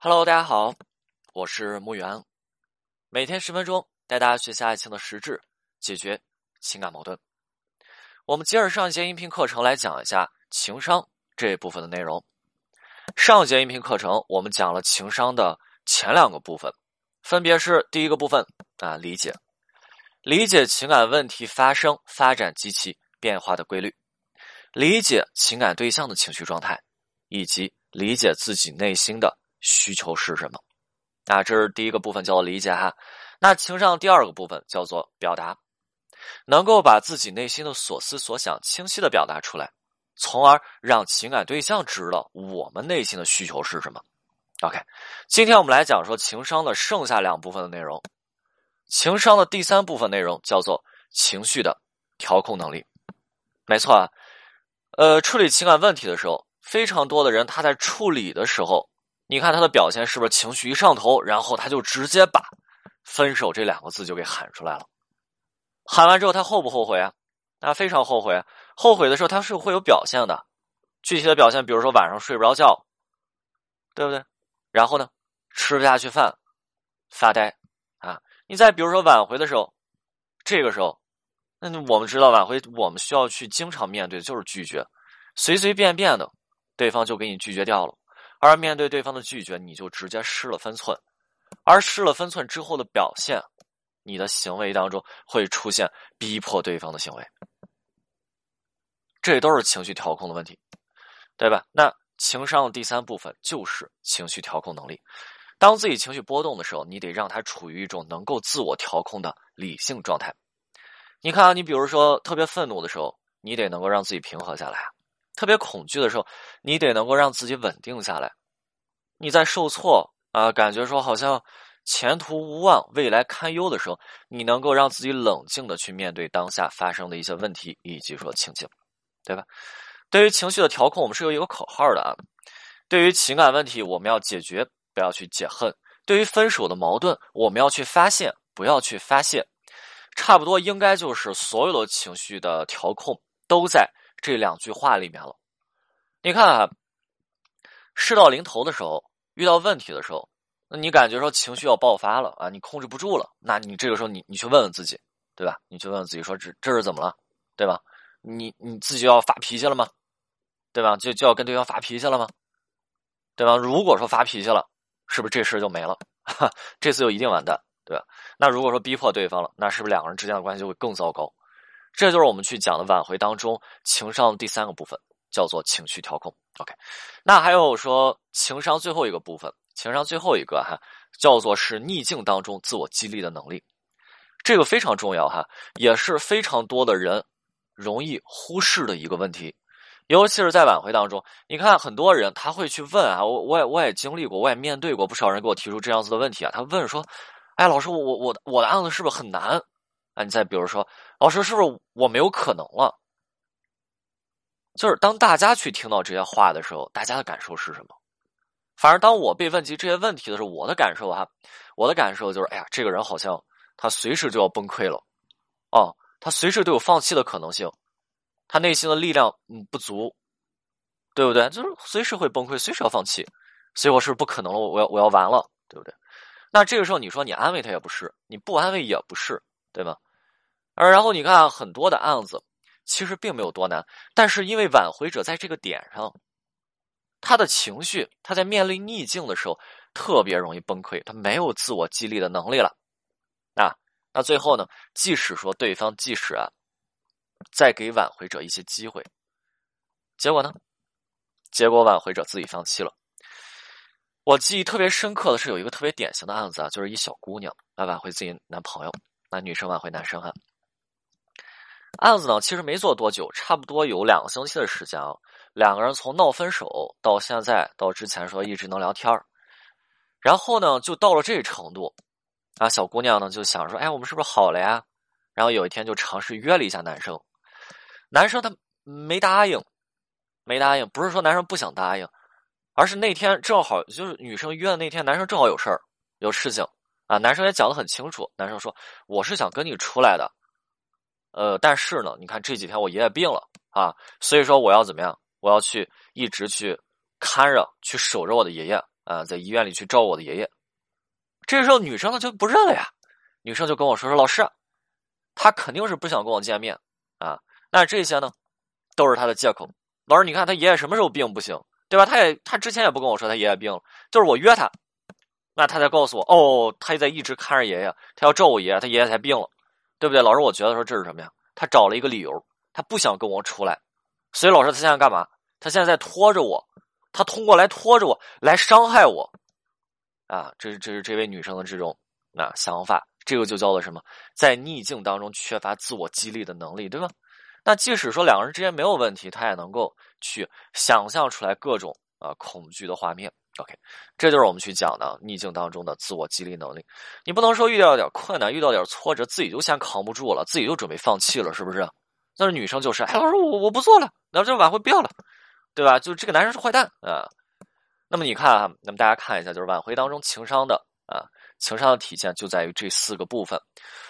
Hello，大家好，我是木源，每天十分钟带大家学习爱情的实质，解决情感矛盾。我们接着上一节音频课程来讲一下情商这一部分的内容。上一节音频课程我们讲了情商的前两个部分，分别是第一个部分啊，理解，理解情感问题发生、发展及其变化的规律，理解情感对象的情绪状态，以及理解自己内心的。需求是什么？啊，这是第一个部分，叫做理解哈。那情商第二个部分叫做表达，能够把自己内心的所思所想清晰的表达出来，从而让情感对象知道我们内心的需求是什么。OK，今天我们来讲说情商的剩下两部分的内容。情商的第三部分内容叫做情绪的调控能力。没错啊，呃，处理情感问题的时候，非常多的人他在处理的时候。你看他的表现是不是情绪一上头，然后他就直接把“分手”这两个字就给喊出来了？喊完之后他后不后悔啊？他，非常后悔。后悔的时候他是会有表现的，具体的表现，比如说晚上睡不着觉，对不对？然后呢，吃不下去饭，发呆啊。你再比如说挽回的时候，这个时候，那我们知道挽回我们需要去经常面对的就是拒绝，随随便便的，对方就给你拒绝掉了。而面对对方的拒绝，你就直接失了分寸，而失了分寸之后的表现，你的行为当中会出现逼迫对方的行为，这都是情绪调控的问题，对吧？那情商的第三部分就是情绪调控能力。当自己情绪波动的时候，你得让他处于一种能够自我调控的理性状态。你看啊，你比如说特别愤怒的时候，你得能够让自己平和下来啊。特别恐惧的时候，你得能够让自己稳定下来。你在受挫啊，感觉说好像前途无望、未来堪忧的时候，你能够让自己冷静的去面对当下发生的一些问题以及说情景，对吧？对于情绪的调控，我们是有一个口号的啊。对于情感问题，我们要解决，不要去解恨；对于分手的矛盾，我们要去发现，不要去发泄。差不多应该就是所有的情绪的调控都在。这两句话里面了，你看啊，事到临头的时候，遇到问题的时候，那你感觉说情绪要爆发了啊，你控制不住了，那你这个时候你你去问问自己，对吧？你去问问自己说这这是怎么了，对吧？你你自己要发脾气了吗？对吧？就就要跟对方发脾气了吗？对吧？如果说发脾气了，是不是这事就没了？哈，这次就一定完蛋，对吧？那如果说逼迫对方了，那是不是两个人之间的关系就会更糟糕？这就是我们去讲的挽回当中情商的第三个部分，叫做情绪调控。OK，那还有说情商最后一个部分，情商最后一个哈，叫做是逆境当中自我激励的能力，这个非常重要哈，也是非常多的人容易忽视的一个问题，尤其是在挽回当中，你看很多人他会去问啊，我我也我也经历过，我也面对过不少人给我提出这样子的问题啊，他问说，哎，老师，我我我我的案子是不是很难？啊，你再比如说，老师是不是我没有可能了？就是当大家去听到这些话的时候，大家的感受是什么？反而当我被问及这些问题的时候，我的感受哈，我的感受就是，哎呀，这个人好像他随时就要崩溃了，哦，他随时都有放弃的可能性，他内心的力量嗯不足，对不对？就是随时会崩溃，随时要放弃，所以我是不可能了，我要我要完了，对不对？那这个时候你说你安慰他也不是，你不安慰也不是，对吗？而然后你看很多的案子，其实并没有多难，但是因为挽回者在这个点上，他的情绪，他在面临逆境的时候特别容易崩溃，他没有自我激励的能力了。啊，那最后呢，即使说对方即使啊，再给挽回者一些机会，结果呢，结果挽回者自己放弃了。我记忆特别深刻的是有一个特别典型的案子啊，就是一小姑娘来挽回自己男朋友，那女生挽回男生哈。案子呢，其实没做多久，差不多有两个星期的时间啊。两个人从闹分手到现在，到之前说一直能聊天儿然后呢，就到了这程度，啊，小姑娘呢就想说，哎，我们是不是好了呀？然后有一天就尝试约了一下男生，男生他没答应，没答应，不是说男生不想答应，而是那天正好就是女生约的那天，男生正好有事儿，有事情啊。男生也讲的很清楚，男生说我是想跟你出来的。呃，但是呢，你看这几天我爷爷病了啊，所以说我要怎么样？我要去一直去看着、去守着我的爷爷啊，在医院里去照顾我的爷爷。这时候女生呢就不认了呀，女生就跟我说说老师，他肯定是不想跟我见面啊。那这些呢，都是他的借口。老师，你看他爷爷什么时候病不行，对吧？他也他之前也不跟我说他爷爷病了，就是我约他，那他才告诉我哦，他在一直看着爷爷，他要照顾爷爷，他爷爷才病了，对不对？老师，我觉得说这是什么呀？他找了一个理由，他不想跟我出来，所以老师他现在干嘛？他现在在拖着我，他通过来拖着我来伤害我，啊，这是这是这位女生的这种啊想法，这个就叫做什么？在逆境当中缺乏自我激励的能力，对吧？那即使说两个人之间没有问题，他也能够去想象出来各种啊恐惧的画面。OK，这就是我们去讲的逆境当中的自我激励能力。你不能说遇到点困难、遇到点挫折，自己就先扛不住了，自己就准备放弃了，是不是？那是女生就是，哎，老师我我不做了，那这挽回不要了，对吧？就这个男生是坏蛋啊。那么你看啊，那么大家看一下，就是挽回当中情商的啊。情商的体现就在于这四个部分。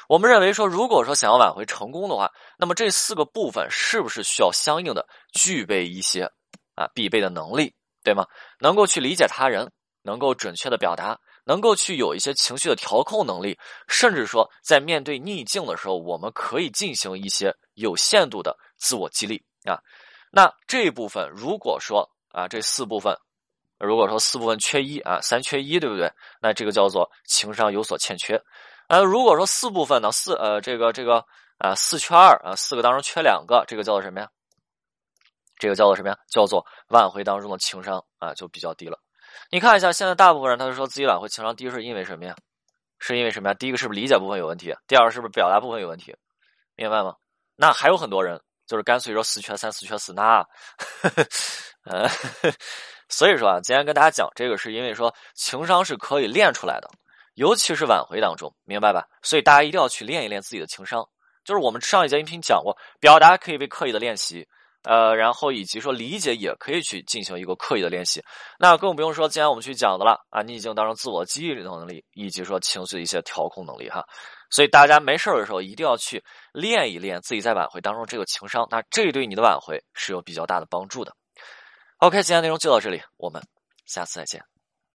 我们认为说，如果说想要挽回成功的话，那么这四个部分是不是需要相应的具备一些啊必备的能力，对吗？能够去理解他人，能够准确的表达，能够去有一些情绪的调控能力，甚至说在面对逆境的时候，我们可以进行一些有限度的自我激励啊。那这一部分，如果说啊这四部分。如果说四部分缺一啊，三缺一，对不对？那这个叫做情商有所欠缺。呃，如果说四部分呢，四呃，这个这个啊，四缺二啊，四个当中缺两个，这个叫做什么呀？这个叫做什么呀？叫做挽回当中的情商啊，就比较低了。你看一下，现在大部分人他就说自己挽回情商低，是因为什么呀？是因为什么呀？第一个是不是理解部分有问题？第二个是不是表达部分有问题？明白吗？那还有很多人就是干脆说四缺三，四缺四，那，呃。所以说啊，今天跟大家讲这个，是因为说情商是可以练出来的，尤其是挽回当中，明白吧？所以大家一定要去练一练自己的情商。就是我们上一节音频讲过，表达可以被刻意的练习，呃，然后以及说理解也可以去进行一个刻意的练习。那更不用说今天我们去讲的了啊，逆境当中自我激励的能力，以及说情绪的一些调控能力哈。所以大家没事的时候一定要去练一练自己在挽回当中这个情商，那这对你的挽回是有比较大的帮助的。OK，今天内容就到这里，我们下次再见。